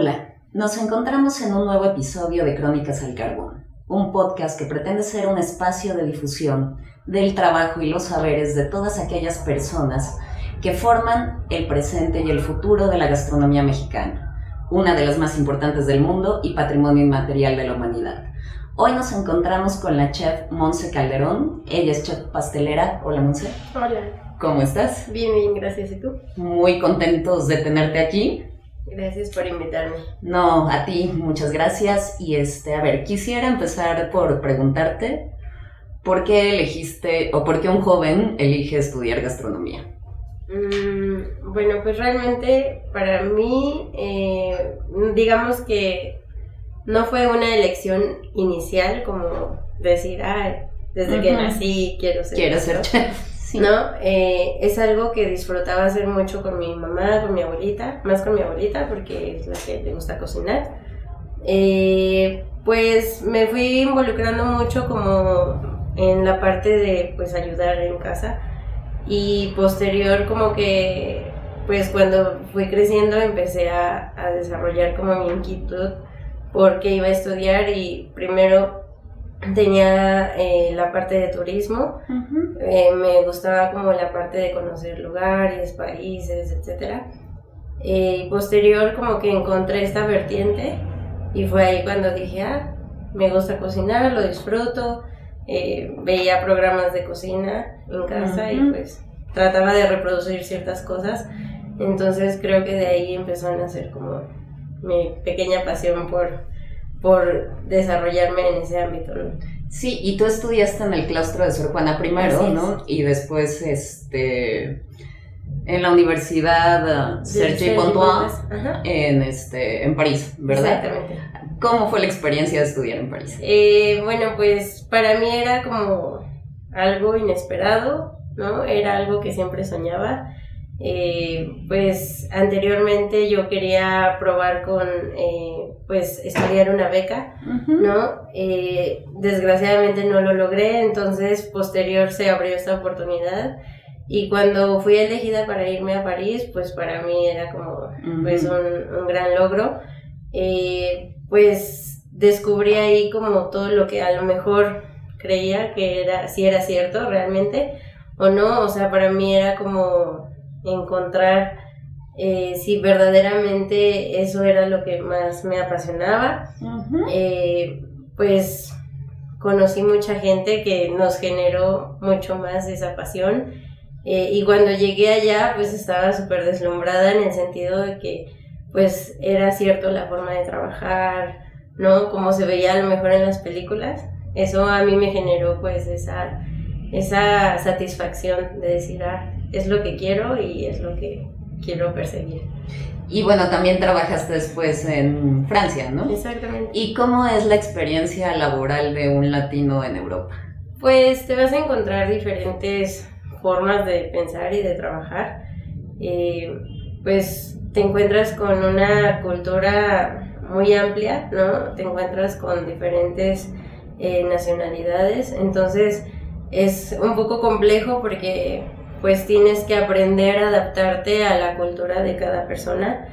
Hola, nos encontramos en un nuevo episodio de Crónicas al Carbón, un podcast que pretende ser un espacio de difusión del trabajo y los saberes de todas aquellas personas que forman el presente y el futuro de la gastronomía mexicana, una de las más importantes del mundo y patrimonio inmaterial de la humanidad. Hoy nos encontramos con la chef Monse Calderón, ella es chef pastelera. Hola Monse. Hola. ¿Cómo estás? Bien, bien, gracias. ¿Y tú? Muy contentos de tenerte aquí. Gracias por invitarme. No, a ti, muchas gracias. Y este, a ver, quisiera empezar por preguntarte por qué elegiste o por qué un joven elige estudiar gastronomía. Mm, bueno, pues realmente para mí, eh, digamos que no fue una elección inicial como decir, ah, desde que nací quiero ser. Quiero ser chef. ¿No? Eh, es algo que disfrutaba hacer mucho con mi mamá, con mi abuelita, más con mi abuelita porque es la que le gusta cocinar. Eh, pues me fui involucrando mucho como en la parte de pues ayudar en casa y posterior como que pues cuando fui creciendo empecé a, a desarrollar como mi inquietud porque iba a estudiar y primero tenía eh, la parte de turismo, eh, me gustaba como la parte de conocer lugares, países, etc. Eh, y posterior como que encontré esta vertiente y fue ahí cuando dije, ah, me gusta cocinar, lo disfruto, veía programas de cocina en casa y pues trataba de reproducir ciertas cosas, entonces creo que de ahí empezó a nacer como mi pequeña pasión por por desarrollarme en ese ámbito, ¿no? Sí, y tú estudiaste en el claustro de Sor Juana primero, ¿no? Y después, este, en la Universidad Serge Pontois, en, este, en París, ¿verdad? Exactamente. ¿Cómo fue la experiencia de estudiar en París? Eh, bueno, pues para mí era como algo inesperado, ¿no? Era algo que siempre soñaba. Eh, pues anteriormente yo quería probar con, eh, pues, estudiar una beca, ¿no? Eh, desgraciadamente no lo logré, entonces posterior se abrió esta oportunidad y cuando fui elegida para irme a París, pues para mí era como, pues, un, un gran logro. pues descubrí ahí como todo lo que a lo mejor creía que era, si era cierto realmente o no, o sea, para mí era como encontrar eh, si verdaderamente eso era lo que más me apasionaba. Eh, pues conocí mucha gente que nos generó mucho más esa pasión. Eh, y cuando llegué allá, pues estaba súper deslumbrada en el sentido de que pues era cierto la forma de trabajar, ¿no? Como se veía a lo mejor en las películas. Eso a mí me generó pues esa, esa satisfacción de decir, ah, es lo que quiero y es lo que quiero perseguir. Y bueno, también trabajaste después en Francia, ¿no? Exactamente. ¿Y cómo es la experiencia laboral de un latino en Europa? Pues te vas a encontrar diferentes formas de pensar y de trabajar. Eh, pues te encuentras con una cultura muy amplia, ¿no? Te encuentras con diferentes eh, nacionalidades, entonces es un poco complejo porque pues tienes que aprender a adaptarte a la cultura de cada persona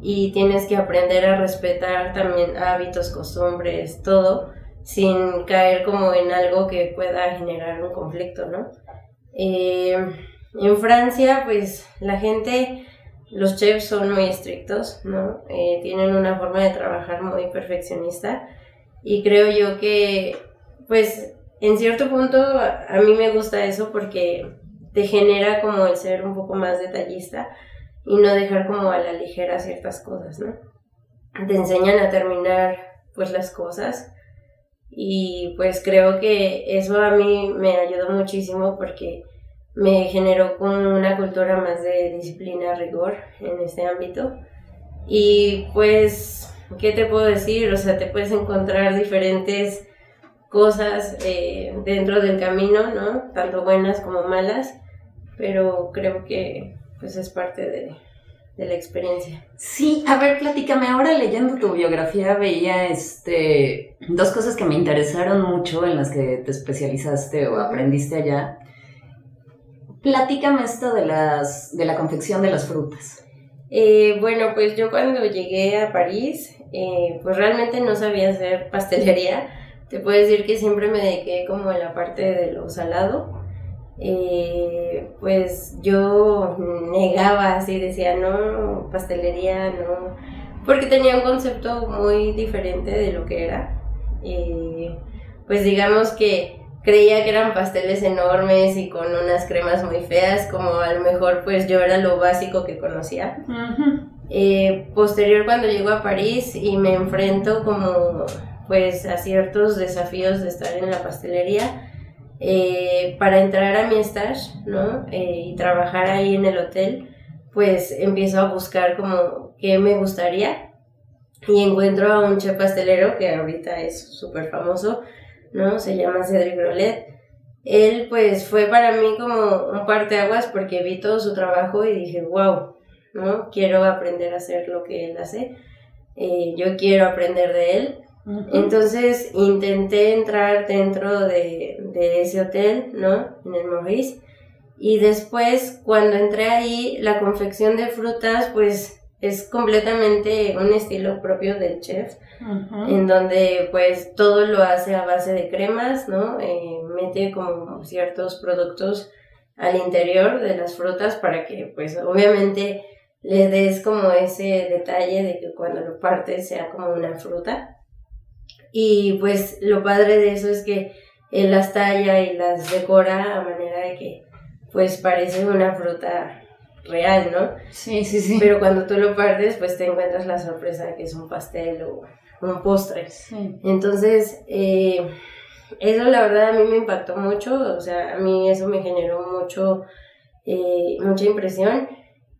y tienes que aprender a respetar también hábitos, costumbres, todo, sin caer como en algo que pueda generar un conflicto, ¿no? Eh, en Francia, pues la gente, los chefs son muy estrictos, ¿no? Eh, tienen una forma de trabajar muy perfeccionista y creo yo que, pues, en cierto punto a mí me gusta eso porque te genera como el ser un poco más detallista y no dejar como a la ligera ciertas cosas, ¿no? Te enseñan a terminar pues las cosas y pues creo que eso a mí me ayudó muchísimo porque me generó con una cultura más de disciplina, rigor en este ámbito y pues, ¿qué te puedo decir? O sea, te puedes encontrar diferentes cosas eh, dentro del camino, ¿no? Tanto buenas como malas pero creo que pues es parte de, la experiencia. Sí, a ver, platícame, ahora leyendo tu biografía veía este, dos cosas que me interesaron mucho en las que te especializaste o aprendiste allá. Platícame esto de, las, de la confección de las frutas. Eh, bueno, pues yo cuando llegué a París, eh, pues realmente no sabía hacer pastelería. Te puedo decir que siempre me dediqué como a la parte de lo salado. Eh, pues yo negaba así, decía, no, pastelería, no, porque tenía un concepto muy diferente de lo que era. pues digamos que creía que eran pasteles enormes y con unas cremas muy feas, como a lo mejor pues yo era lo básico que conocía. Eh, posterior cuando llego a París y me enfrento como pues a ciertos desafíos de estar en la pastelería, eh, para entrar a mi stage, ¿no? Eh, y trabajar ahí en el hotel, pues empiezo a buscar como qué me gustaría y encuentro a un chef pastelero que ahorita es súper famoso, ¿no? Se llama Cedric Grolet. Él pues fue para mí como un parteaguas porque vi todo su trabajo y dije, wow, ¿no? Quiero aprender a hacer lo que él hace. Eh, yo quiero aprender de él. Entonces intenté entrar dentro de, de, ese hotel, ¿no? En el Maurice. Y después, cuando entré ahí, la confección de frutas, pues es completamente un estilo propio del chef en donde pues todo lo hace a base de cremas, ¿no? Eh, mete como ciertos productos al interior de las frutas para que pues obviamente le des como ese detalle de que cuando lo partes sea como una fruta. Y pues lo padre de eso es que él las talla y las decora a manera de que pues parece una fruta real, ¿no? Sí, sí, sí. Pero cuando tú lo partes, pues te encuentras la sorpresa de que es un pastel o un postre. Entonces, eh, eso la verdad a mí me impactó mucho, o sea, a mí eso me generó mucho, eh, mucha impresión.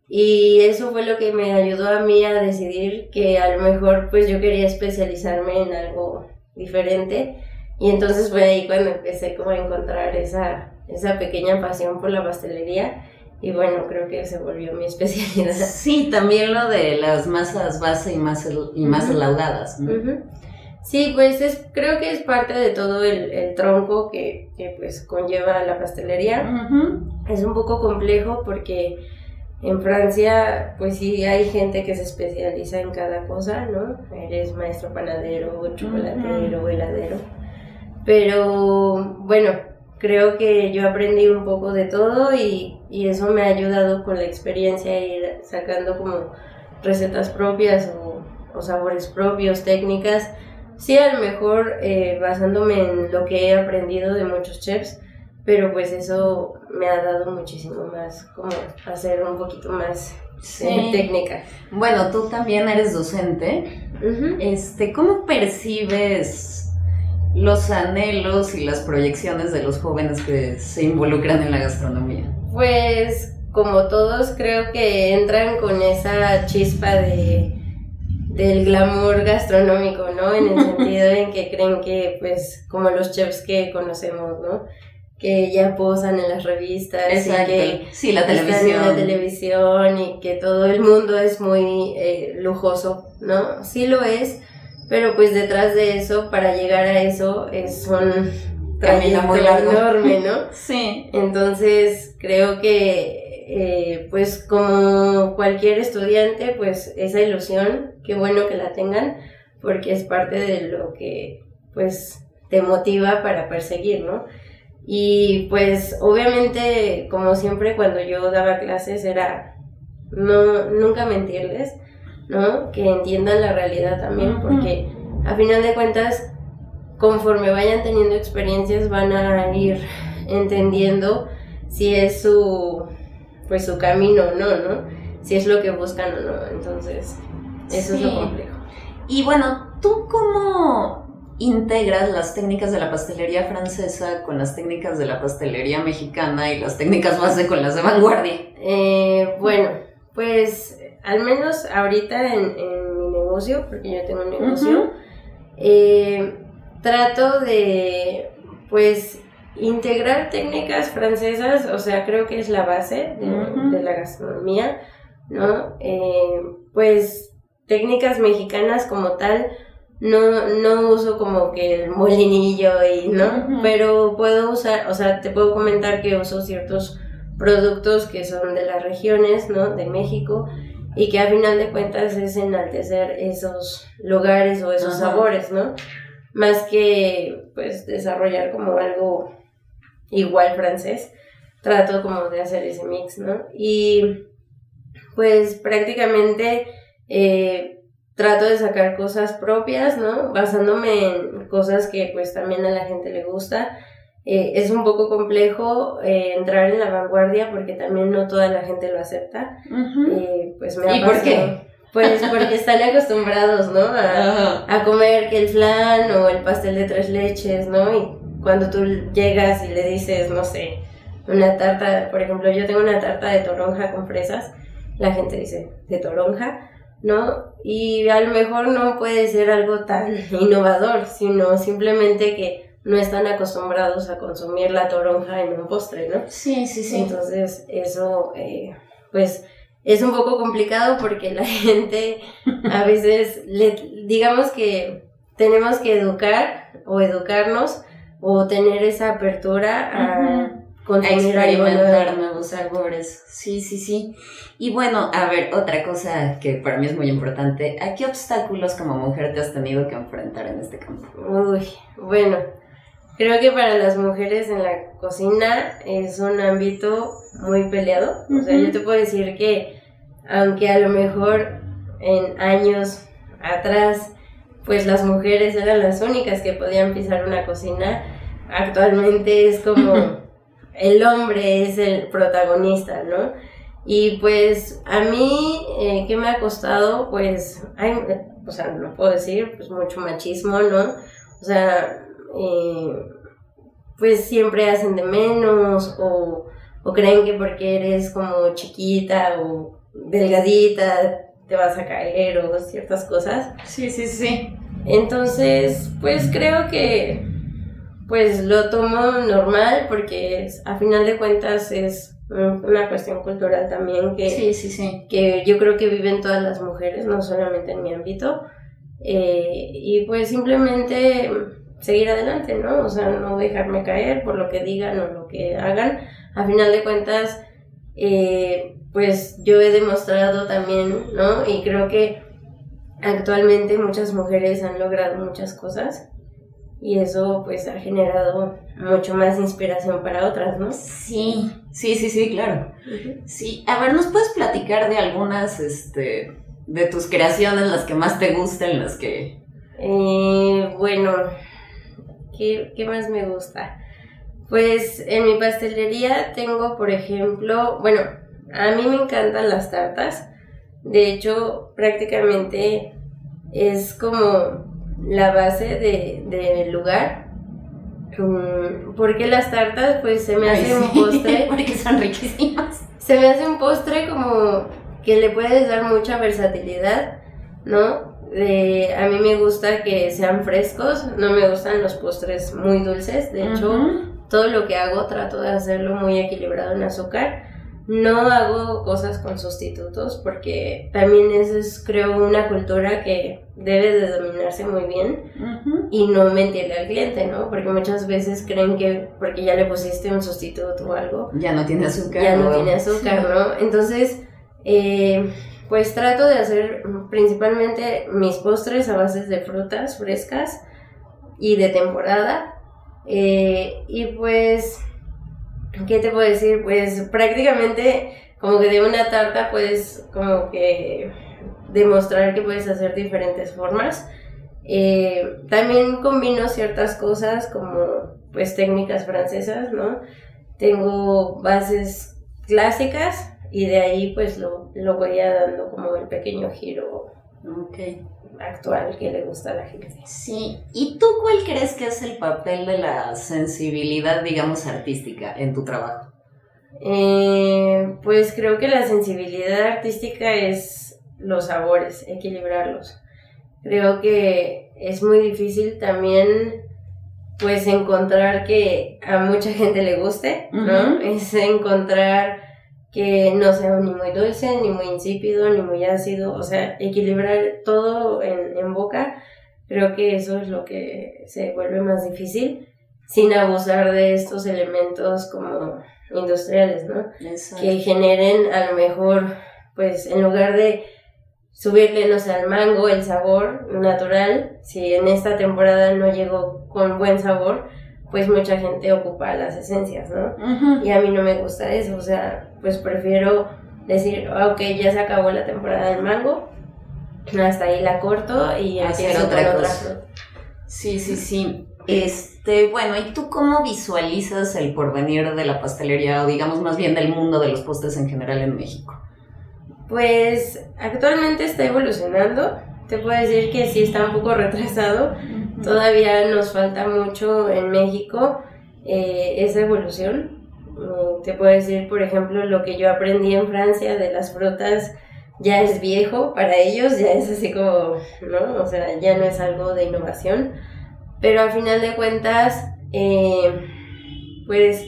Y eso fue lo que me ayudó a mí a decidir que a lo mejor pues yo quería especializarme en algo diferente. Y entonces fue ahí cuando empecé como a encontrar esa, esa pequeña pasión por la pastelería y bueno, creo que se volvió mi especialidad. Sí, también lo de las masas base y más, y más laudadas. Sí, pues es, creo que es parte de todo el, el tronco que, que, pues conlleva la pastelería. Es un poco complejo porque en Francia pues sí hay gente que se especializa en cada cosa, ¿no? Eres maestro panadero, chocolatero, heladero. Pero bueno, creo que yo aprendí un poco de todo y, y, eso me ha ayudado con la experiencia ir sacando como recetas propias o, o sabores propios, técnicas. Sí, a lo mejor eh, basándome en lo que he aprendido de muchos chefs, pero pues eso me ha dado muchísimo más, como hacer un poquito más eh, técnica. Bueno, tú también eres docente. este, ¿Cómo percibes los anhelos y las proyecciones de los jóvenes que se involucran en la gastronomía? Pues como todos creo que entran con esa chispa de del glamour gastronómico, ¿no? En el sentido en que creen que, pues, como los chefs que conocemos, ¿no? Que ya posan en las revistas Exacto. y que sí, la televisión. en la televisión y que todo el mundo es muy eh, lujoso, ¿no? Sí lo es, pero pues detrás de eso, para llegar a eso, es un trayecto enorme, ¿no? sí. Entonces, creo que, eh, pues como cualquier estudiante, pues esa ilusión, qué bueno que la tengan, porque es parte de lo que, pues, te motiva para perseguir, ¿no? Y pues obviamente, como siempre cuando yo daba clases era no nunca mentirles, ¿no? Que entiendan la realidad también, porque a final de cuentas, conforme vayan teniendo experiencias, van a ir entendiendo si es su, pues su camino o no, ¿no? Si es lo que buscan o no. Entonces, eso es lo complejo. Y bueno, ¿tú cómo integras las técnicas de la pastelería francesa con las técnicas de la pastelería mexicana y las técnicas base con las de vanguardia? Eh, bueno, pues al menos ahorita en, mi negocio, porque yo tengo un negocio, eh, trato de, pues, integrar técnicas francesas, o sea, creo que es la base de, la gastronomía, ¿no? Eh, pues, técnicas mexicanas como tal, no, no uso como que el molinillo y, ¿no? Pero puedo usar, o sea, te puedo comentar que uso ciertos productos que son de las regiones, ¿no? De México y que a final de cuentas es enaltecer esos lugares o esos sabores, ¿no? Más que pues desarrollar como algo igual francés, trato como de hacer ese mix, ¿no? Y pues prácticamente eh, trato de sacar cosas propias, ¿no? Basándome en cosas que pues también a la gente le gusta. Eh, es un poco complejo eh, entrar en la vanguardia porque también no toda la gente lo acepta. pues me ¿Y por qué? Pues porque están acostumbrados, ¿no? A, a, comer que el flan o el pastel de tres leches, ¿no? Y cuando tú llegas y le dices, no sé, una tarta, por ejemplo, yo tengo una tarta de toronja con fresas, la gente dice, de toronja, ¿no? Y a lo mejor no puede ser algo tan innovador, sino simplemente que no están acostumbrados a consumir la toronja en un postre, ¿no? Sí, sí, sí. Entonces, eso, eh, pues, es un poco complicado porque la gente a veces, le, digamos que tenemos que educar o educarnos o tener esa apertura a, experimentar nuevos sabores. Sí, sí, sí. Y bueno, a ver, otra cosa que para mí es muy importante, ¿a qué obstáculos como mujer te has tenido que enfrentar en este campo? Uy, bueno, creo que para las mujeres en la cocina es un ámbito muy peleado. O sea, yo te puedo decir que aunque a lo mejor en años atrás pues las mujeres eran las únicas que podían pisar una cocina, actualmente es como el hombre es el protagonista, ¿no? Y pues a mí, eh, ¿qué me ha costado? Pues, hay, o sea, no puedo decir, pues mucho machismo, ¿no? O sea, eh, pues siempre hacen de menos o, o creen que porque eres como chiquita o delgadita te vas a caer o ciertas cosas. Sí, sí, sí. Entonces, pues creo que pues lo tomo normal porque a final de cuentas es una cuestión cultural también que, sí, sí, sí. que yo creo que viven todas las mujeres, no solamente en mi ámbito. Eh, y pues simplemente seguir adelante, ¿no? O sea, no dejarme caer por lo que digan o lo que hagan. A final de cuentas, eh, pues yo he demostrado también, ¿no? Y creo que actualmente muchas mujeres han logrado muchas cosas y eso pues ha generado mucho más inspiración para otras, ¿no? Sí, sí, sí, sí, claro. Sí, a ver, ¿nos puedes platicar de algunas, este, de tus creaciones, las que más te gustan, las que... Eh, bueno, ¿qué, ¿qué más me gusta? Pues en mi pastelería tengo, por ejemplo, bueno, a mí me encantan las tartas. De hecho, prácticamente es como la base del de, lugar. Mm, porque las tartas, pues se me hace un postre. Porque son riquísimas. Se me hace un postre como que le puedes dar mucha versatilidad, ¿no? a mí me gusta que sean frescos, no me gustan los postres muy dulces. De hecho, todo lo que hago trato de hacerlo muy equilibrado en azúcar no hago cosas con sustitutos porque también eso es, creo, una cultura que debe de dominarse muy bien y no mentirle al cliente, ¿no? Porque muchas veces creen que porque ya le pusiste un sustituto o algo... Ya no tiene azúcar. Ya no, tiene azúcar, ¿no? Entonces, eh, pues trato de hacer principalmente mis postres a bases de frutas frescas y de temporada. Eh, y pues ¿qué te puedo decir? Pues prácticamente como que de una tarta puedes como que demostrar que puedes hacer diferentes formas. Eh, también combino ciertas cosas como pues técnicas francesas, ¿no? Tengo bases clásicas y de ahí pues lo, lo voy a dando como el pequeño giro okay actual que le gusta a la gente. Sí, ¿y tú cuál crees que es el papel de la sensibilidad, digamos, artística en tu trabajo? Eh, pues creo que la sensibilidad artística es los sabores, equilibrarlos. Creo que es muy difícil también pues encontrar que a mucha gente le guste, ¿no? Es encontrar que no sea ni muy dulce, ni muy insípido, ni muy ácido, o sea, equilibrar todo en, en boca, creo que eso es lo que se vuelve más difícil, sin abusar de estos elementos como industriales, ¿no? Que generen a lo mejor pues en lugar de subirle, no sé, al mango el sabor natural, si en esta temporada no llegó con buen sabor, pues mucha gente ocupa las esencias, ¿no? Y a mí no me gusta eso, o sea, pues prefiero decir, ah, ok, ya se acabó la temporada del mango, hasta ahí la corto y hacer otra cosa. Sí, sí, sí. Este, bueno, ¿y tú cómo visualizas el porvenir de la pastelería o digamos más bien del mundo de los postres en general en México? Pues actualmente está evolucionando. Te puedo decir que sí está un poco retrasado. Todavía nos falta mucho en México eh, esa evolución. Mm, te puedo decir, por ejemplo, lo que yo aprendí en Francia de las frutas ya es viejo para ellos, ya es así como, ¿no? O sea, ya no es algo de innovación. Pero al final de cuentas, eh, pues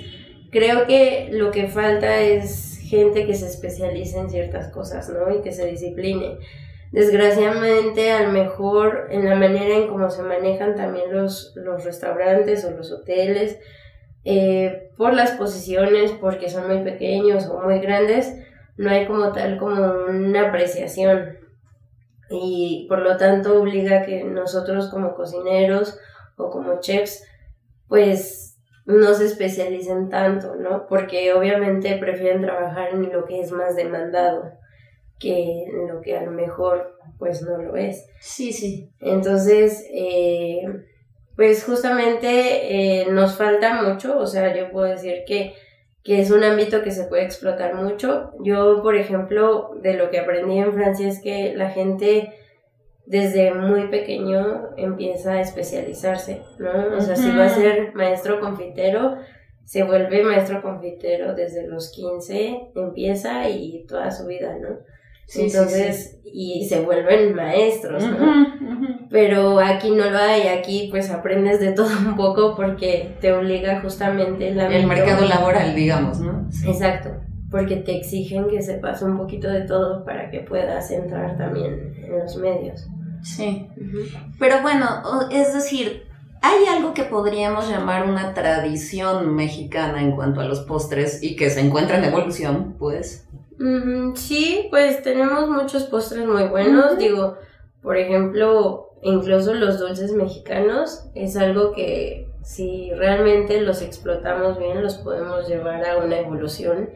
creo que lo que falta es gente que se especialice en ciertas cosas, ¿no? Y que se discipline. Desgraciadamente, a lo mejor en la manera en cómo se manejan también los, los restaurantes o los hoteles, eh, por las posiciones, porque son muy pequeños o muy grandes, no hay como tal como una apreciación. Y por lo tanto obliga que nosotros como cocineros o como chefs, pues no se especialicen tanto, ¿no? Porque obviamente prefieren trabajar en lo que es más demandado que lo que a lo mejor pues no lo es. Sí, sí. Entonces, eh, pues justamente eh, nos falta mucho, o sea, yo puedo decir que, que es un ámbito que se puede explotar mucho. Yo, por ejemplo, de lo que aprendí en Francia es que la gente desde muy pequeño empieza a especializarse, ¿no? O sea, si va a ser maestro confitero, se vuelve maestro confitero desde los 15, empieza y toda su vida, ¿no? Entonces, y se vuelven maestros, ¿no? Pero aquí no lo hay, aquí pues aprendes de todo un poco porque te obliga justamente el, el mercado laboral, digamos, ¿no? Exacto, porque te exigen que sepas un poquito de todo para que puedas entrar también en los medios. Sí. Pero bueno, es decir, hay algo que podríamos llamar una tradición mexicana en cuanto a los postres y que se encuentra en evolución, pues. Sí, pues tenemos muchos postres muy buenos. Digo, por ejemplo, incluso los dulces mexicanos es algo que si realmente los explotamos bien, los podemos llevar a una evolución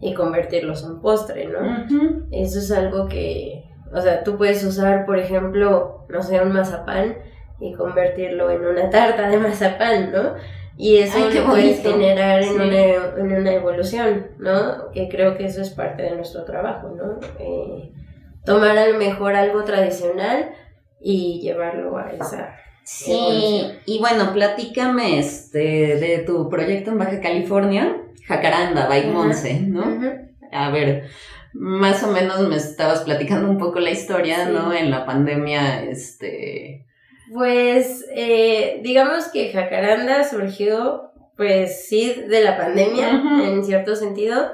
y convertirlos en postre, ¿no? Eso es algo que o sea, tú puedes usar, por ejemplo, no sé, un mazapán y convertirlo en una tarta de mazapán, ¿no? Y eso lo puedes generar en, una, en, una, evolución, ¿no? Que creo que eso es parte de nuestro trabajo, ¿no? Eh, tomar a lo mejor algo tradicional y llevarlo a esa. Sí, y bueno, platícame este, de tu proyecto en Baja California, Jacaranda, Baimonce, ¿no? A ver, más o menos me estabas platicando un poco la historia, ¿no? En la pandemia, este... Pues, eh, digamos que Jacaranda surgió, pues sí, de la pandemia, en cierto sentido.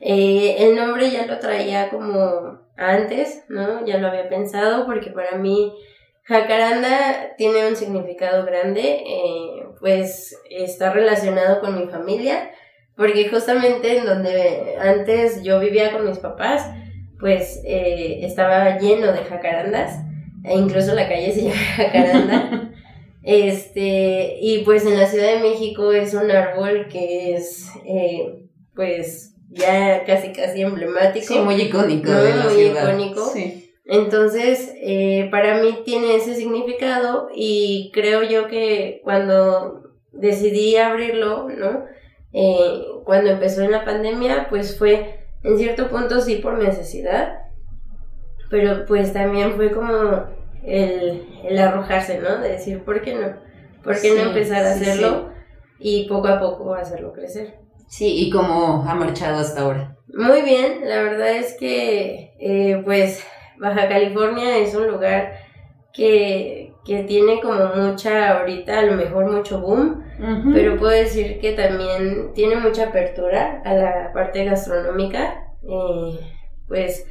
Eh, el nombre ya lo traía como antes, ¿no? Ya lo había pensado, porque para mí Jacaranda tiene un significado grande, eh, pues está relacionado con mi familia porque justamente en donde antes yo vivía con mis papás, pues eh, estaba lleno de jacarandas, e incluso la calle se llama jacaranda. este, y pues en la Ciudad de México es un árbol que es, eh, pues, ya casi casi emblemático. Sí, muy icónico muy icónico. Entonces, eh, para mí tiene ese significado y creo yo que cuando decidí abrirlo, ¿no? Eh, cuando empezó en la pandemia, pues fue en cierto punto sí por necesidad, pero pues también fue como el, el arrojarse, ¿no? De decir, ¿por qué no? ¿Por qué no empezar a hacerlo y poco a poco hacerlo crecer? Sí, ¿y cómo ha marchado hasta ahora? Muy bien, la verdad es que eh, pues Baja California es un lugar que, que tiene como mucha, ahorita a lo mejor mucho boom, pero puedo decir que también tiene mucha apertura a la parte gastronómica. Eh, pues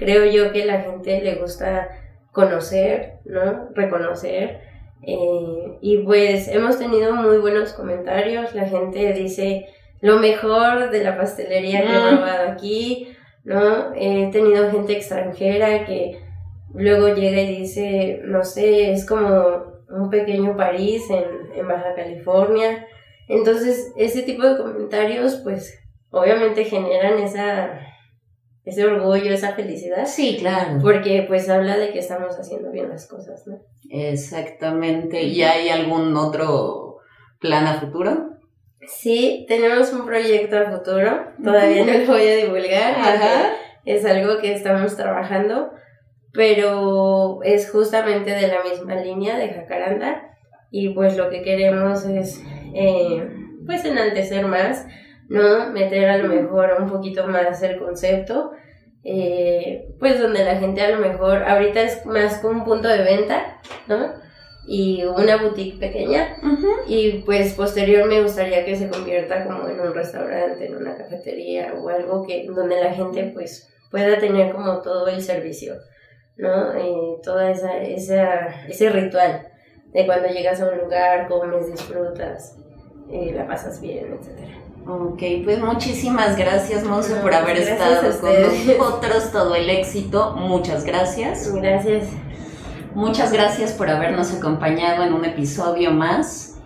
creo yo que la gente le gusta conocer, ¿no? Reconocer. Eh, y pues hemos tenido muy buenos comentarios. La gente dice lo mejor de la pastelería que he probado aquí. ¿no? He tenido gente extranjera que luego llega y dice, no sé, es como un pequeño París en, en Baja California. Entonces, ese tipo de comentarios, pues, obviamente generan esa ese orgullo, esa felicidad. Sí, claro. Porque pues habla de que estamos haciendo bien las cosas, ¿no? Exactamente. ¿Y hay algún otro plan a futuro? Sí, tenemos un proyecto a futuro. Todavía no lo voy a divulgar. Ajá. Es algo que estamos trabajando, pero es justamente de la misma línea de Jacaranda. Y pues lo que queremos es, eh, pues, enaltecer más ¿no? Meter a lo mejor un poquito más el concepto, eh, pues donde la gente a lo mejor, ahorita es más como un punto de venta, ¿no? Y una boutique pequeña, y pues posterior me gustaría que se convierta como en un restaurante, en una cafetería o algo que donde la gente pues pueda tener como todo el servicio, ¿no? Eh, toda esa, esa, ese ritual de cuando llegas a un lugar, comes, disfrutas, eh, la pasas bien, etcétera. Ok, pues muchísimas gracias, Monse, por haber estado con nosotros. Todo el éxito. Muchas gracias. Gracias. Muchas gracias por habernos acompañado en un episodio más.